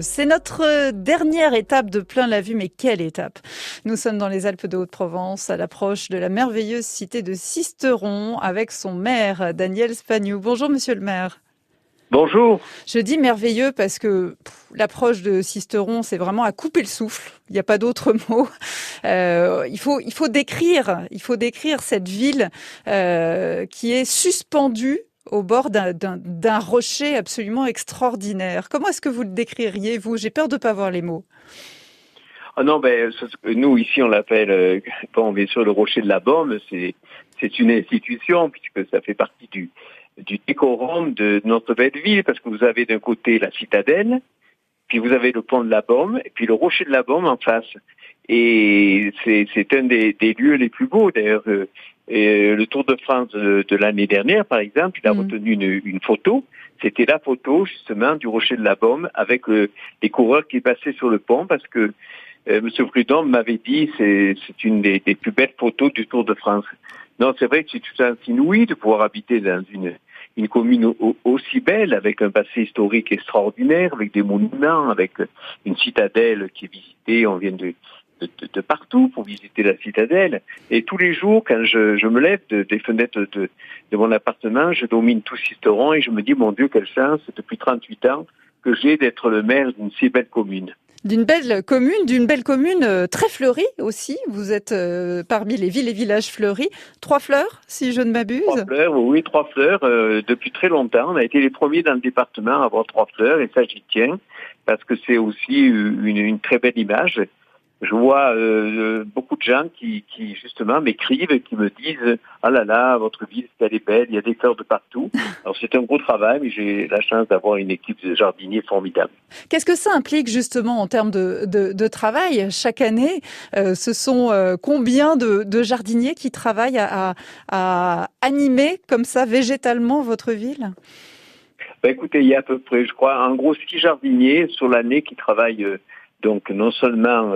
C'est notre dernière étape de plein la vue, mais quelle étape? Nous sommes dans les Alpes de Haute-Provence, à l'approche de la merveilleuse cité de Sisteron, avec son maire, Daniel Spagnou. Bonjour, monsieur le maire. Bonjour. Je dis merveilleux parce que l'approche de Sisteron, c'est vraiment à couper le souffle. Il n'y a pas d'autre mot. Euh, il faut, il faut décrire, il faut décrire cette ville euh, qui est suspendue au bord d'un rocher absolument extraordinaire. Comment est-ce que vous le décririez, vous? J'ai peur de ne pas avoir les mots. Ah non, ben, nous, ici, on l'appelle, euh, bon, bien sûr, le rocher de la Baume, c'est une institution, puisque ça fait partie du, du décorum de notre belle ville, parce que vous avez d'un côté la citadelle, puis vous avez le pont de la Baume, et puis le rocher de la Baume en face. Et c'est un des, des, lieux les plus beaux, d'ailleurs. Euh, et le Tour de France de, l'année dernière, par exemple, il a mm. retenu une, une photo. C'était la photo justement du Rocher de la Baume avec euh, les coureurs qui passaient sur le pont parce que euh, M. Prudhomme m'avait dit c'est c'est une des, des, plus belles photos du Tour de France. Non, c'est vrai que c'est tout un inouï de pouvoir habiter dans une une commune aussi belle, avec un passé historique extraordinaire, avec des monuments, avec une citadelle qui est visitée. On vient de de, partout pour visiter la citadelle. Et tous les jours, quand je, me lève des fenêtres de, mon appartement, je domine tout Sisteron et je me dis, mon Dieu, quelle chance, depuis 38 ans, que j'ai d'être le maire d'une si belle commune. D'une belle commune, d'une belle commune euh, très fleurie aussi. Vous êtes euh, parmi les villes et villages fleuris. Trois fleurs, si je ne m'abuse. Trois fleurs, oui, trois fleurs. Euh, depuis très longtemps, on a été les premiers dans le département à avoir trois fleurs, et ça j'y tiens, parce que c'est aussi une très belle image je vois euh, beaucoup de gens qui, qui justement m'écrivent et qui me disent ah là là votre ville elle est belle il y a des fleurs de partout alors c'est un gros travail mais j'ai la chance d'avoir une équipe de jardiniers formidable qu'est-ce que ça implique justement en termes de, de, de travail chaque année? Euh, ce sont euh, combien de, de, jardiniers qui travaillent à, à, animer comme ça végétalement votre ville? Ben, écoutez il y a à peu près je crois en gros six jardiniers sur l'année qui travaillent donc non seulement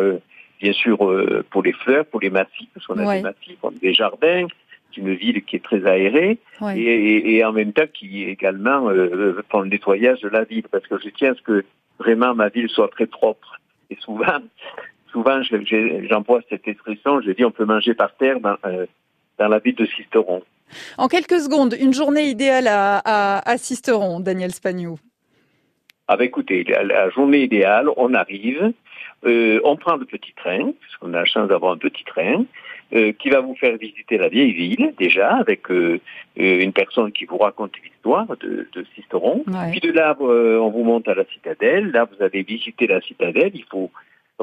bien sûr euh, pour les fleurs, pour les massifs, parce qu'on a des massifs, on a des jardins, c'est une ville qui est très aérée, et, en même temps qui également euh, prend le nettoyage de la ville, parce que je tiens à ce que vraiment ma ville soit très propre. Et souvent, souvent j'emploie cette expression, je dis on peut manger par terre dans, euh, dans la ville de Sisteron. En quelques secondes, une journée idéale à, à, à Sisteron, Daniel Spagnou. Ah ben écoutez, la, journée idéale, on arrive, euh, on prend le petit train, puisqu'on a la chance d'avoir un petit train, euh, qui va vous faire visiter la vieille ville, déjà, avec euh, une personne qui vous raconte l'histoire de, de Sisteron. Puis de là, on vous monte à la citadelle. Là, vous avez visité la citadelle. Il faut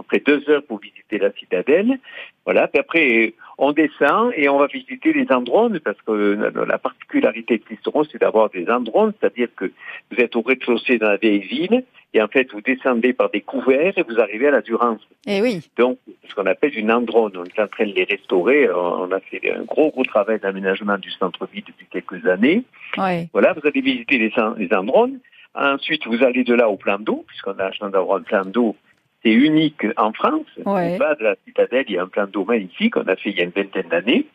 peu près deux heures pour visiter la citadelle. Voilà. Puis après, on descend et on va visiter les andrones parce que la particularité de Sisteron, c'est d'avoir des andrones, c'est-à-dire que vous êtes au rez-de-chaussée dans la vieille ville et en fait, vous descendez par des couverts et vous arrivez à la Durance. Et eh oui. Donc, ce qu'on appelle une androne. On est en train de les restaurer. On a fait un gros, gros travail d'aménagement du centre-ville depuis quelques années. Ouais. Voilà, vous allez visiter les, les andrones. Ensuite, vous allez de là au plan d'eau, puisqu'on a la chance d'avoir un plan d'eau c'est unique en France. Ouais. Au bas de la citadelle, il y a un plan d'eau magnifique qu'on a fait il y a une vingtaine d'années.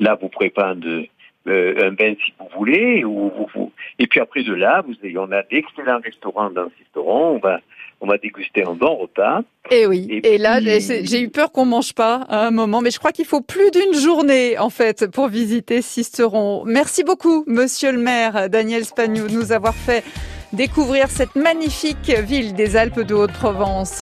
Là, vous pourrez prendre euh, un bain si vous voulez. Ou, Et puis après de là, vous avez, on a d'excellents restaurants dans ce restaurant. On va, on va déguster un bon repas. Et eh oui. Et, là, j'ai eu peur qu'on mange pas à un moment, mais je crois qu'il faut plus d'une journée en fait pour visiter Sisteron. Merci beaucoup, Monsieur le Maire Daniel Spagnou, de nous avoir fait découvrir cette magnifique ville des Alpes de Haute-Provence.